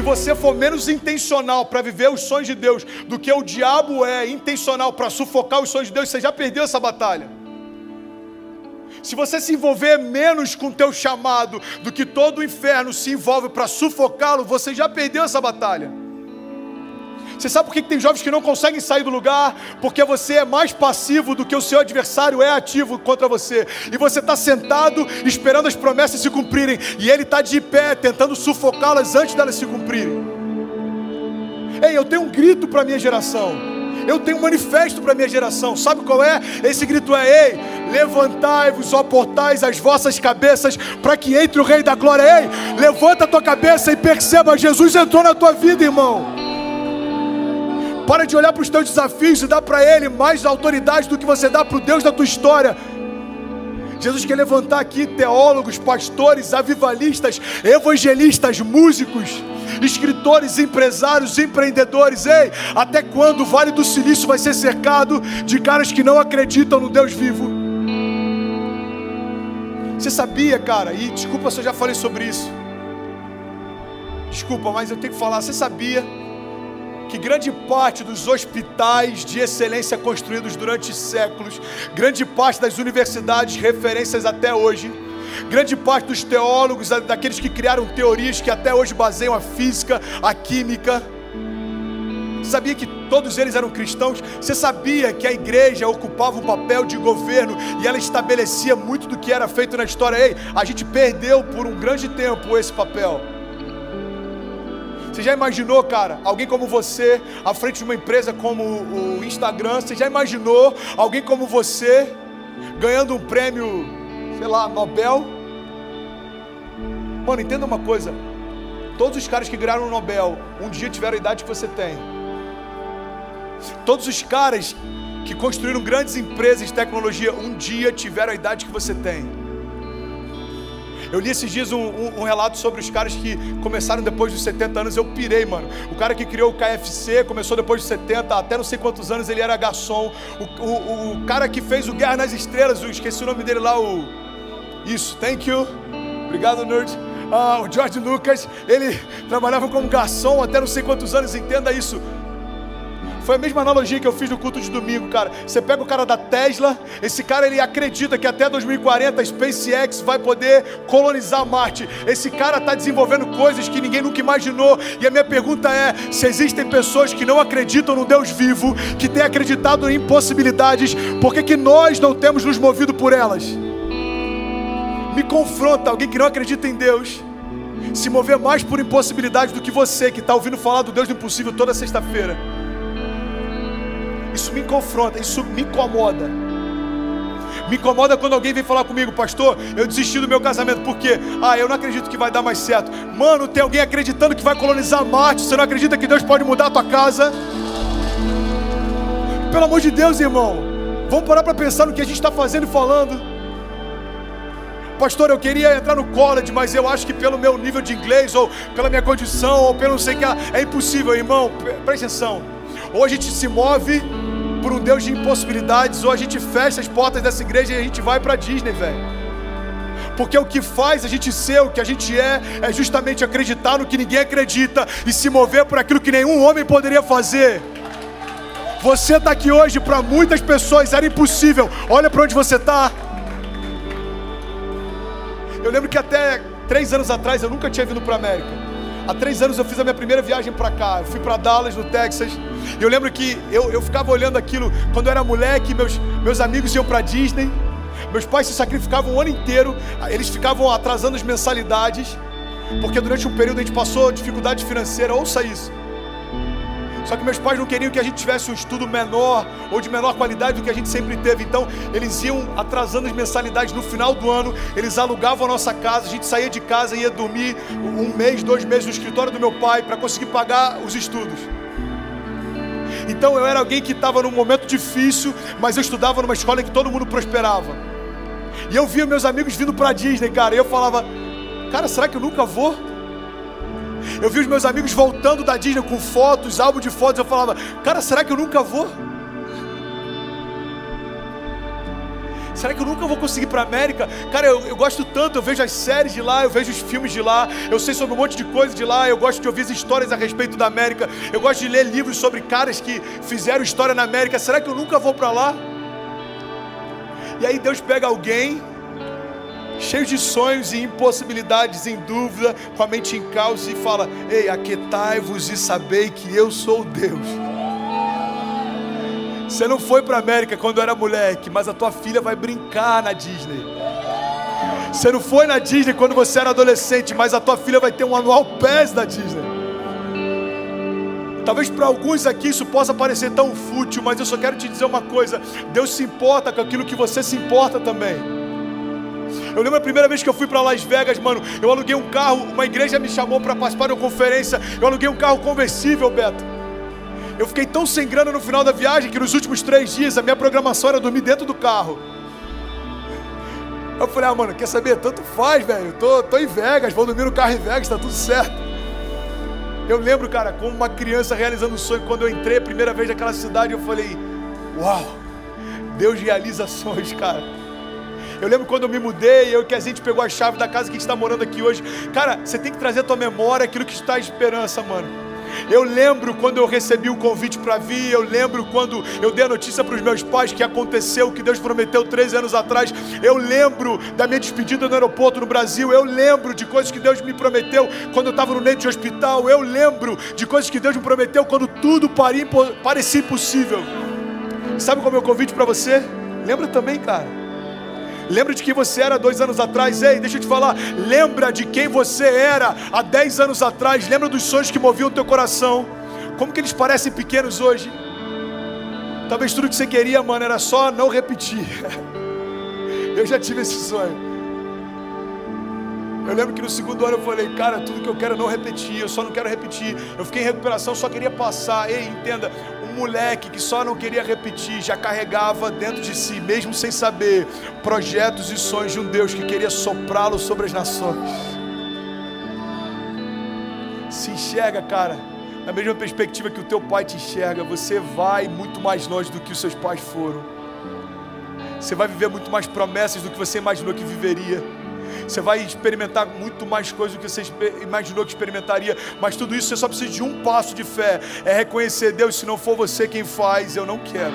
Se você for menos intencional para viver os sonhos de Deus do que o diabo é intencional para sufocar os sonhos de Deus, você já perdeu essa batalha. Se você se envolver menos com o teu chamado do que todo o inferno se envolve para sufocá-lo, você já perdeu essa batalha. Você sabe por que tem jovens que não conseguem sair do lugar? Porque você é mais passivo do que o seu adversário é ativo contra você. E você está sentado esperando as promessas se cumprirem. E ele está de pé tentando sufocá-las antes delas se cumprirem. Ei, eu tenho um grito para a minha geração. Eu tenho um manifesto para a minha geração. Sabe qual é? Esse grito é: Ei, levantai-vos, ó portais, as vossas cabeças, para que entre o Rei da Glória. Ei, levanta a tua cabeça e perceba: Jesus entrou na tua vida, irmão. Para de olhar para os teus desafios e dar para Ele mais autoridade do que você dá para o Deus da tua história. Jesus quer levantar aqui teólogos, pastores, avivalistas, evangelistas, músicos, escritores, empresários, empreendedores. Ei, até quando o Vale do Silício vai ser cercado de caras que não acreditam no Deus vivo? Você sabia, cara? E desculpa se eu já falei sobre isso. Desculpa, mas eu tenho que falar. Você sabia? Que grande parte dos hospitais de excelência construídos durante séculos, grande parte das universidades referências até hoje, grande parte dos teólogos, daqueles que criaram teorias que até hoje baseiam a física, a química, sabia que todos eles eram cristãos? Você sabia que a igreja ocupava um papel de governo e ela estabelecia muito do que era feito na história? Ei, a gente perdeu por um grande tempo esse papel. Você já imaginou, cara, alguém como você à frente de uma empresa como o Instagram? Você já imaginou alguém como você ganhando um prêmio, sei lá, Nobel? Mano, entenda uma coisa. Todos os caras que ganharam o Nobel um dia tiveram a idade que você tem. Todos os caras que construíram grandes empresas de tecnologia um dia tiveram a idade que você tem. Eu li esses dias um, um, um, relato sobre os caras que começaram depois dos 70 anos. Eu pirei, mano. O cara que criou o KFC começou depois dos 70, até não sei quantos anos ele era garçom. O, o, o cara que fez o Guerra nas Estrelas, eu esqueci o nome dele lá, o. Isso, thank you. Obrigado, nerd. Ah, o George Lucas, ele trabalhava como garçom até não sei quantos anos, entenda isso. Foi a mesma analogia que eu fiz no culto de domingo, cara. Você pega o cara da Tesla, esse cara ele acredita que até 2040 a SpaceX vai poder colonizar Marte. Esse cara está desenvolvendo coisas que ninguém nunca imaginou. E a minha pergunta é: se existem pessoas que não acreditam no Deus vivo, que têm acreditado em impossibilidades, por que, que nós não temos nos movido por elas? Me confronta alguém que não acredita em Deus se mover mais por impossibilidade do que você que está ouvindo falar do Deus do impossível toda sexta-feira. Isso me confronta, isso me incomoda. Me incomoda quando alguém vem falar comigo, pastor, eu desisti do meu casamento, porque, ah, eu não acredito que vai dar mais certo. Mano, tem alguém acreditando que vai colonizar Marte, você não acredita que Deus pode mudar a tua casa? Pelo amor de Deus, irmão, vamos parar para pensar no que a gente está fazendo e falando. Pastor, eu queria entrar no college, mas eu acho que pelo meu nível de inglês, ou pela minha condição, ou pelo não sei o que, é impossível, irmão, presta atenção. Ou a gente se move por um Deus de impossibilidades, ou a gente fecha as portas dessa igreja e a gente vai para Disney, velho. Porque o que faz a gente ser o que a gente é, é justamente acreditar no que ninguém acredita e se mover por aquilo que nenhum homem poderia fazer. Você está aqui hoje, para muitas pessoas era impossível. Olha para onde você está. Eu lembro que até três anos atrás eu nunca tinha vindo para a América. Há três anos eu fiz a minha primeira viagem para cá. Eu fui para Dallas, no Texas. E eu lembro que eu, eu ficava olhando aquilo quando eu era moleque, meus, meus amigos iam para Disney. Meus pais se sacrificavam o ano inteiro. Eles ficavam atrasando as mensalidades. Porque durante um período a gente passou dificuldade financeira. Ouça isso. Só que meus pais não queriam que a gente tivesse um estudo menor ou de menor qualidade do que a gente sempre teve. Então, eles iam atrasando as mensalidades no final do ano, eles alugavam a nossa casa, a gente saía de casa e ia dormir um mês, dois meses no escritório do meu pai para conseguir pagar os estudos. Então eu era alguém que estava num momento difícil, mas eu estudava numa escola em que todo mundo prosperava. E eu via meus amigos vindo para Disney, cara, e eu falava, cara, será que eu nunca vou? Eu vi os meus amigos voltando da Disney com fotos, álbum de fotos. Eu falava, cara, será que eu nunca vou? Será que eu nunca vou conseguir ir para América? Cara, eu, eu, gosto tanto, eu vejo as séries de lá, eu vejo os filmes de lá, eu sei sobre um monte de coisa de lá, eu gosto de ouvir as histórias a respeito da América, eu gosto de ler livros sobre caras que fizeram história na América. Será que eu nunca vou para lá? E aí Deus pega alguém cheio de sonhos e impossibilidades, em dúvida, com a mente em caos e fala: Ei, aquetai-vos e sabei que eu sou Deus. Você não foi para América quando era moleque, mas a tua filha vai brincar na Disney. Você não foi na Disney quando você era adolescente, mas a tua filha vai ter um anual PES da Disney. Talvez para alguns aqui isso possa parecer tão fútil, mas eu só quero te dizer uma coisa: Deus se importa com aquilo que você se importa também. Eu lembro a primeira vez que eu fui para Las Vegas, mano. Eu aluguei um carro, uma igreja me chamou para participar de uma conferência. Eu aluguei um carro conversível, Beto. Eu fiquei tão sem grana no final da viagem que nos últimos três dias a minha programação era dormir dentro do carro. Eu falei, ah, mano, quer saber? Tanto faz, velho. Tô, tô em Vegas, vou dormir no carro em Vegas, tá tudo certo. Eu lembro, cara, como uma criança realizando um sonho, quando eu entrei a primeira vez naquela cidade, eu falei, uau, Deus realiza sonhos, cara. Eu lembro quando eu me mudei, eu que a gente pegou a chave da casa que a gente está morando aqui hoje. Cara, você tem que trazer à tua memória aquilo que está esperança, mano. Eu lembro quando eu recebi o convite para vir, eu lembro quando eu dei a notícia para os meus pais que aconteceu, o que Deus prometeu 13 anos atrás. Eu lembro da minha despedida no aeroporto no Brasil. Eu lembro de coisas que Deus me prometeu quando eu estava no leito de hospital. Eu lembro de coisas que Deus me prometeu quando tudo parecia impossível. Sabe qual é o meu convite para você? Lembra também, cara. Lembra de quem você era dois anos atrás? Ei, deixa eu te falar. Lembra de quem você era há dez anos atrás. Lembra dos sonhos que moviam o teu coração. Como que eles parecem pequenos hoje? Talvez tudo que você queria, mano, era só não repetir. Eu já tive esse sonho. Eu lembro que no segundo ano eu falei, cara, tudo que eu quero é não repetir, eu só não quero repetir. Eu fiquei em recuperação, só queria passar. Ei, entenda, moleque que só não queria repetir, já carregava dentro de si, mesmo sem saber, projetos e sonhos de um Deus que queria soprá-lo sobre as nações. Se enxerga, cara, na mesma perspectiva que o teu pai te enxerga, você vai muito mais longe do que os seus pais foram. Você vai viver muito mais promessas do que você imaginou que viveria. Você vai experimentar muito mais coisas do que você imaginou que experimentaria. Mas tudo isso você só precisa de um passo de fé. É reconhecer Deus, se não for você quem faz, eu não quero.